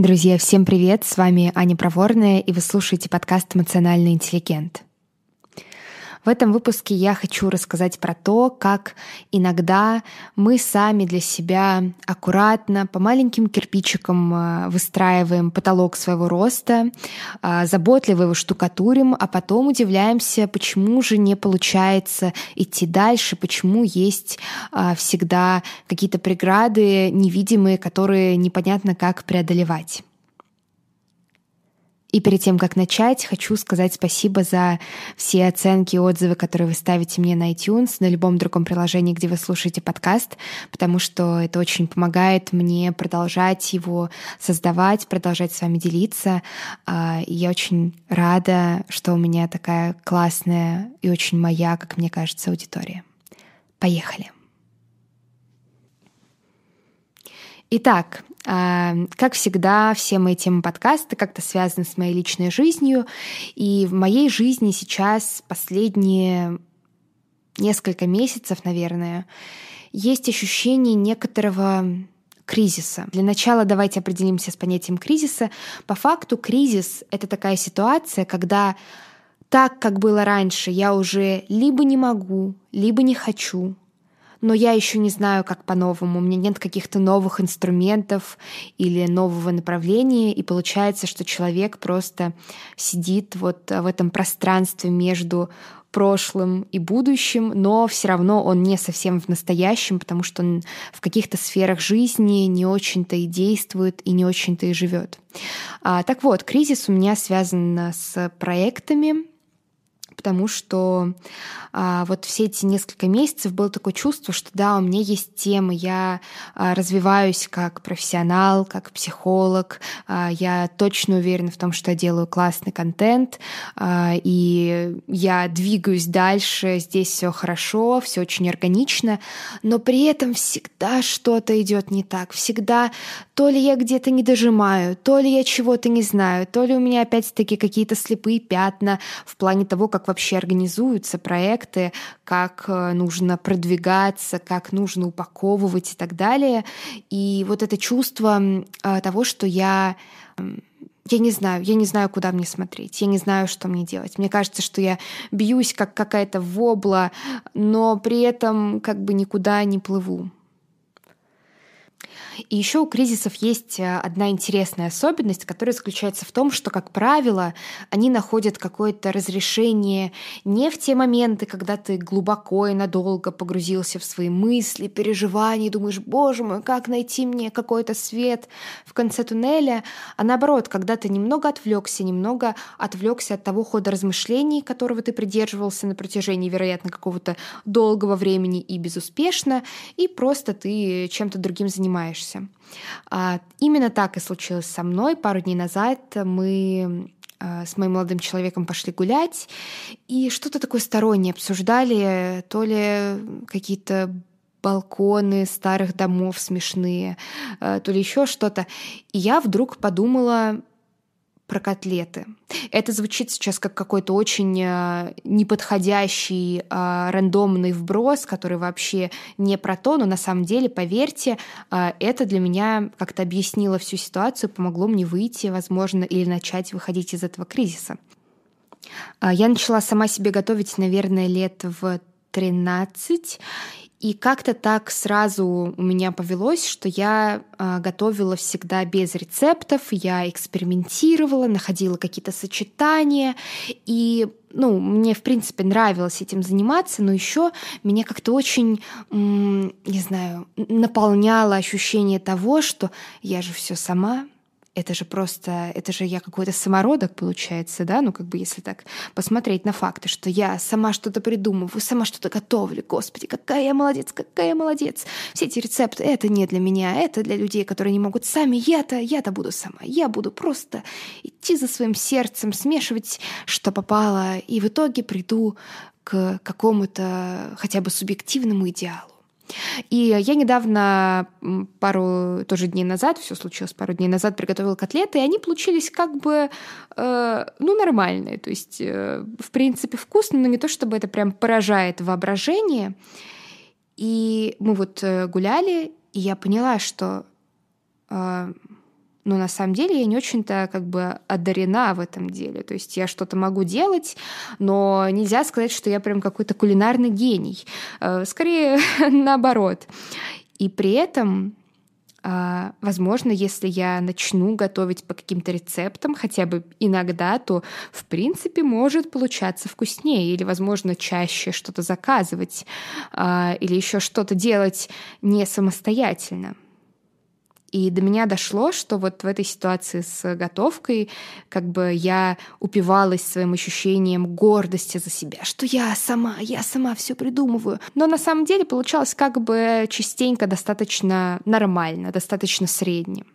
Друзья, всем привет! С вами Аня Проворная, и вы слушаете подкаст «Эмоциональный интеллигент». В этом выпуске я хочу рассказать про то, как иногда мы сами для себя аккуратно, по маленьким кирпичикам э, выстраиваем потолок своего роста, э, заботливо его штукатурим, а потом удивляемся, почему же не получается идти дальше, почему есть э, всегда какие-то преграды невидимые, которые непонятно как преодолевать. И перед тем, как начать, хочу сказать спасибо за все оценки и отзывы, которые вы ставите мне на iTunes, на любом другом приложении, где вы слушаете подкаст, потому что это очень помогает мне продолжать его создавать, продолжать с вами делиться. А, и я очень рада, что у меня такая классная и очень моя, как мне кажется, аудитория. Поехали! Итак, а, как всегда, все мои темы подкаста как-то связаны с моей личной жизнью. И в моей жизни сейчас последние несколько месяцев, наверное, есть ощущение некоторого кризиса. Для начала давайте определимся с понятием кризиса. По факту кризис — это такая ситуация, когда так, как было раньше, я уже либо не могу, либо не хочу, но я еще не знаю, как по-новому. У меня нет каких-то новых инструментов или нового направления, и получается, что человек просто сидит вот в этом пространстве между прошлым и будущим, но все равно он не совсем в настоящем, потому что он в каких-то сферах жизни не очень-то и действует, и не очень-то и живет. А, так вот, кризис у меня связан с проектами, потому что а, вот все эти несколько месяцев было такое чувство, что да, у меня есть темы, я а, развиваюсь как профессионал, как психолог, а, я точно уверена в том, что я делаю классный контент, а, и я двигаюсь дальше, здесь все хорошо, все очень органично, но при этом всегда что-то идет не так, всегда то ли я где-то не дожимаю, то ли я чего-то не знаю, то ли у меня опять-таки какие-то слепые пятна в плане того, как вообще организуются проекты, как э, нужно продвигаться, как нужно упаковывать и так далее. И вот это чувство э, того, что я я не знаю, я не знаю, куда мне смотреть, я не знаю, что мне делать. Мне кажется, что я бьюсь как какая-то вобла, но при этом как бы никуда не плыву. И еще у кризисов есть э, одна интересная особенность, которая заключается в том, что, как правило, они находят какое-то разрешение не в те моменты, когда ты глубоко и надолго погрузился в свои мысли, переживания, и думаешь, боже мой, как найти мне какой-то свет в конце туннеля, а наоборот, когда ты немного отвлекся, немного отвлекся от того хода размышлений, которого ты придерживался на протяжении, вероятно, какого-то долгого времени и безуспешно, и просто ты чем-то другим занимаешься вернешься. А, именно так и случилось со мной. Пару дней назад мы а, с моим молодым человеком пошли гулять и что-то такое стороннее обсуждали, то ли какие-то балконы старых домов смешные, а, то ли еще что-то. И я вдруг подумала, про котлеты. Это звучит сейчас как какой-то очень э, неподходящий э, рандомный вброс, который вообще не про то, но на самом деле, поверьте, э, это для меня как-то объяснило всю ситуацию, помогло мне выйти, возможно, или начать выходить из этого кризиса. Я начала сама себе готовить, наверное, лет в 13, и как-то так сразу у меня повелось, что я э, готовила всегда без рецептов, я экспериментировала, находила какие-то сочетания, и ну, мне, в принципе, нравилось этим заниматься, но еще меня как-то очень, не знаю, наполняло ощущение того, что я же все сама, это же просто, это же я какой-то самородок получается, да, ну как бы если так посмотреть на факты, что я сама что-то придумываю, сама что-то готовлю, господи, какая я молодец, какая я молодец. Все эти рецепты, это не для меня, это для людей, которые не могут сами, я-то, я-то буду сама, я буду просто идти за своим сердцем, смешивать, что попало, и в итоге приду к какому-то хотя бы субъективному идеалу. И я недавно, пару тоже дней назад, все случилось пару дней назад, приготовила котлеты, и они получились как бы, э, ну, нормальные. То есть, э, в принципе, вкусные, но не то, чтобы это прям поражает воображение. И мы вот э, гуляли, и я поняла, что э, но на самом деле я не очень-то как бы одарена в этом деле. То есть я что-то могу делать, но нельзя сказать, что я прям какой-то кулинарный гений. Э, скорее наоборот. И при этом а, возможно, если я начну готовить по каким-то рецептам хотя бы иногда, то в принципе может получаться вкуснее или, возможно, чаще что-то заказывать а, или еще что-то делать не самостоятельно. И до меня дошло, что вот в этой ситуации с готовкой как бы я упивалась своим ощущением гордости за себя, что я сама, я сама все придумываю. Но на самом деле получалось как бы частенько достаточно нормально, достаточно средним.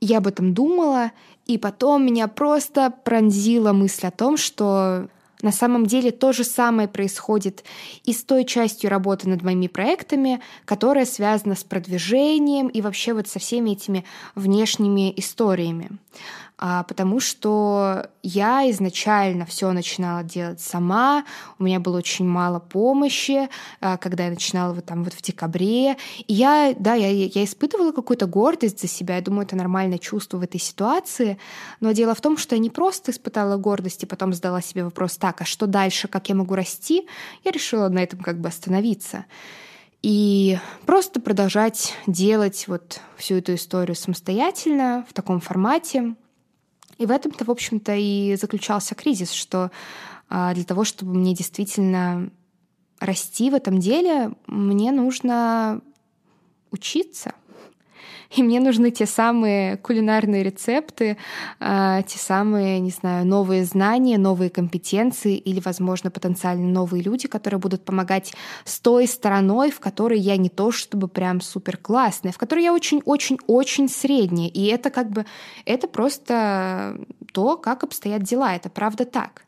Я об этом думала, и потом меня просто пронзила мысль о том, что на самом деле то же самое происходит и с той частью работы над моими проектами, которая связана с продвижением и вообще вот со всеми этими внешними историями потому что я изначально все начинала делать сама, у меня было очень мало помощи, а, когда я начинала вот там вот в декабре, и я, да, я, я испытывала какую-то гордость за себя, я думаю, это нормальное чувство в этой ситуации, но дело в том, что я не просто испытала гордость и потом задала себе вопрос, так, а что дальше, как я могу расти, я решила на этом как бы остановиться. И просто продолжать делать вот всю эту историю самостоятельно в таком формате, и в этом-то, в общем-то, и заключался кризис, что а, для того, чтобы мне действительно расти в этом деле, мне нужно учиться. И мне нужны те самые кулинарные рецепты, а, те самые, не знаю, новые знания, новые компетенции или, возможно, потенциально новые люди, которые будут помогать с той стороной, в которой я не то чтобы прям супер классная, в которой я очень-очень-очень средняя. И это как бы, это просто то, как обстоят дела. Это правда так.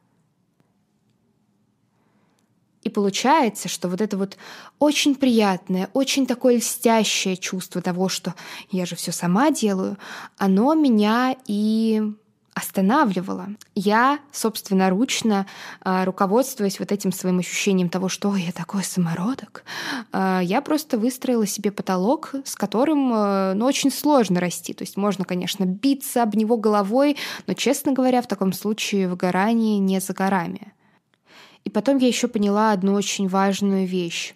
И получается, что вот это вот очень приятное, очень такое льстящее чувство того, что я же все сама делаю, оно меня и останавливало. Я собственноручно, а, руководствуясь вот этим своим ощущением того, что я такой самородок, а, я просто выстроила себе потолок, с которым а, ну, очень сложно расти. То есть можно, конечно, биться об него головой, но, честно говоря, в таком случае выгорание не за горами. И потом я еще поняла одну очень важную вещь.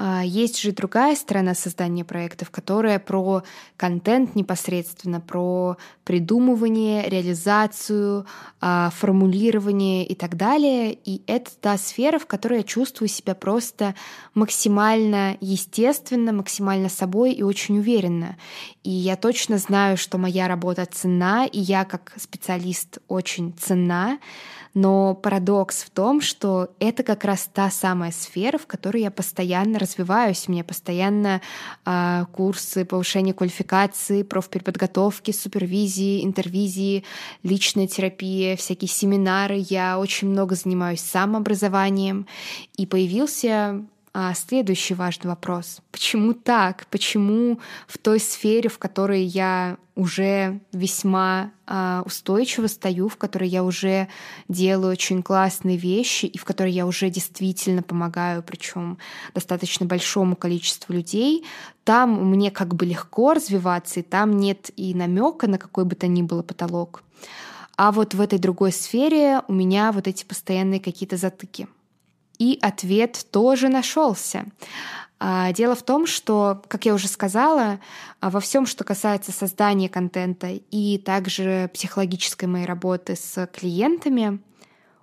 А, есть же другая сторона создания проектов, которая про контент непосредственно, про придумывание, реализацию, а, формулирование и так далее. И это та сфера, в которой я чувствую себя просто максимально естественно, максимально собой и очень уверенно. И я точно знаю, что моя работа ценна, и я как специалист очень ценна. Но парадокс в том, что это как раз та самая сфера, в которой я постоянно развиваюсь. У меня постоянно э, курсы повышения квалификации, профпереподготовки, супервизии, интервизии, личная терапия, всякие семинары. Я очень много занимаюсь самообразованием. И появился а, следующий важный вопрос. Почему так? Почему в той сфере, в которой я уже весьма а, устойчиво стою, в которой я уже делаю очень классные вещи и в которой я уже действительно помогаю, причем достаточно большому количеству людей, там мне как бы легко развиваться, и там нет и намека на какой бы то ни было потолок. А вот в этой другой сфере у меня вот эти постоянные какие-то затыки — и ответ тоже нашелся. А, дело в том, что, как я уже сказала, а, во всем, что касается создания контента и также психологической моей работы с клиентами,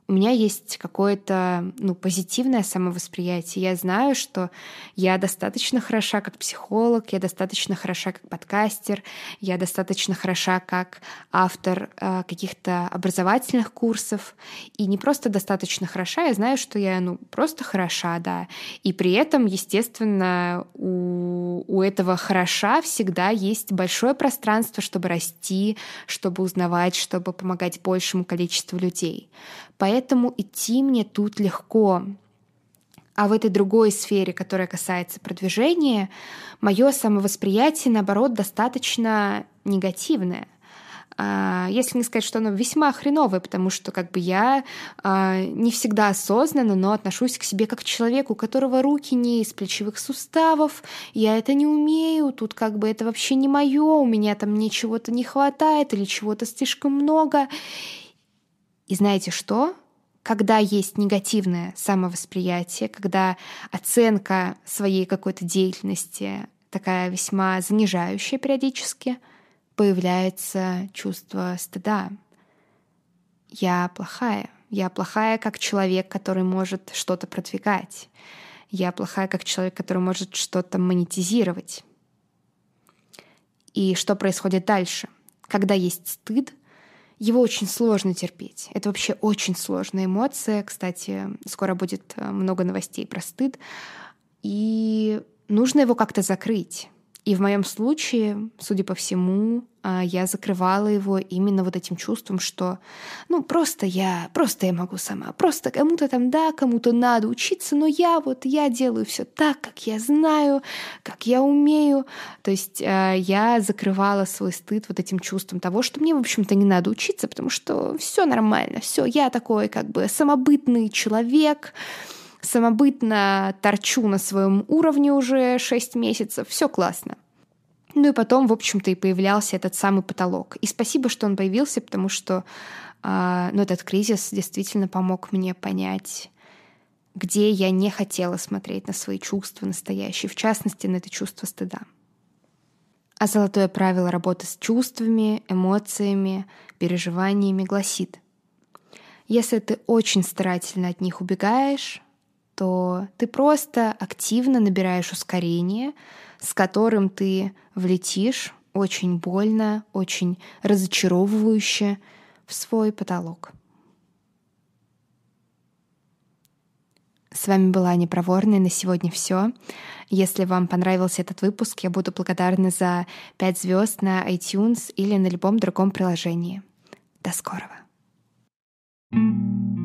у меня есть какое-то ну, позитивное самовосприятие. Я знаю, что я достаточно хороша как психолог, я достаточно хороша как подкастер, я достаточно хороша как автор э, каких-то образовательных курсов. И не просто достаточно хороша, я знаю, что я ну, просто хороша, да. И при этом, естественно, у, у этого хороша всегда есть большое пространство, чтобы расти, чтобы узнавать, чтобы помогать большему количеству людей. Поэтому идти мне тут легко. А в этой другой сфере, которая касается продвижения, мое самовосприятие, наоборот, достаточно негативное. а, если не сказать, что оно весьма хреновое, потому что как бы я а, не всегда осознанно, но отношусь к себе как к человеку, у которого руки не из плечевых суставов, я это не умею, тут как бы это вообще не мое, у меня там мне чего-то не хватает или чего-то слишком много. И знаете что? Когда есть негативное самовосприятие, когда оценка своей какой-то деятельности такая весьма занижающая периодически — появляется чувство стыда. Я плохая. Я плохая как человек, который может что-то продвигать. Я плохая как человек, который может что-то монетизировать. И что происходит дальше? Когда есть стыд, его очень сложно терпеть. Это вообще очень сложная эмоция. Кстати, скоро будет э, много новостей про стыд. И нужно его как-то закрыть. И в моем случае, судя по всему, а, я закрывала его именно вот этим чувством, что, ну, просто я, просто я могу сама, просто кому-то там, да, кому-то надо учиться, но я вот, я делаю все так, как я знаю, как я умею. То есть а, я закрывала свой стыд вот этим чувством того, что мне, в общем-то, не надо учиться, потому что все нормально, все, я такой как бы самобытный человек, самобытно торчу на своем уровне уже 6 месяцев, все классно. Ну и потом, в общем-то, и появлялся этот самый потолок. И спасибо, что он появился, потому что э, ну, этот кризис действительно помог мне понять, где я не хотела смотреть на свои чувства настоящие, в частности, на это чувство стыда. А золотое правило работы с чувствами, эмоциями, переживаниями гласит, если ты очень старательно от них убегаешь, то ты просто активно набираешь ускорение, с которым ты влетишь очень больно, очень разочаровывающе в свой потолок. С вами была Аня Проворная. На сегодня все. Если вам понравился этот выпуск, я буду благодарна за 5 звезд на iTunes или на любом другом приложении. До скорого. thank you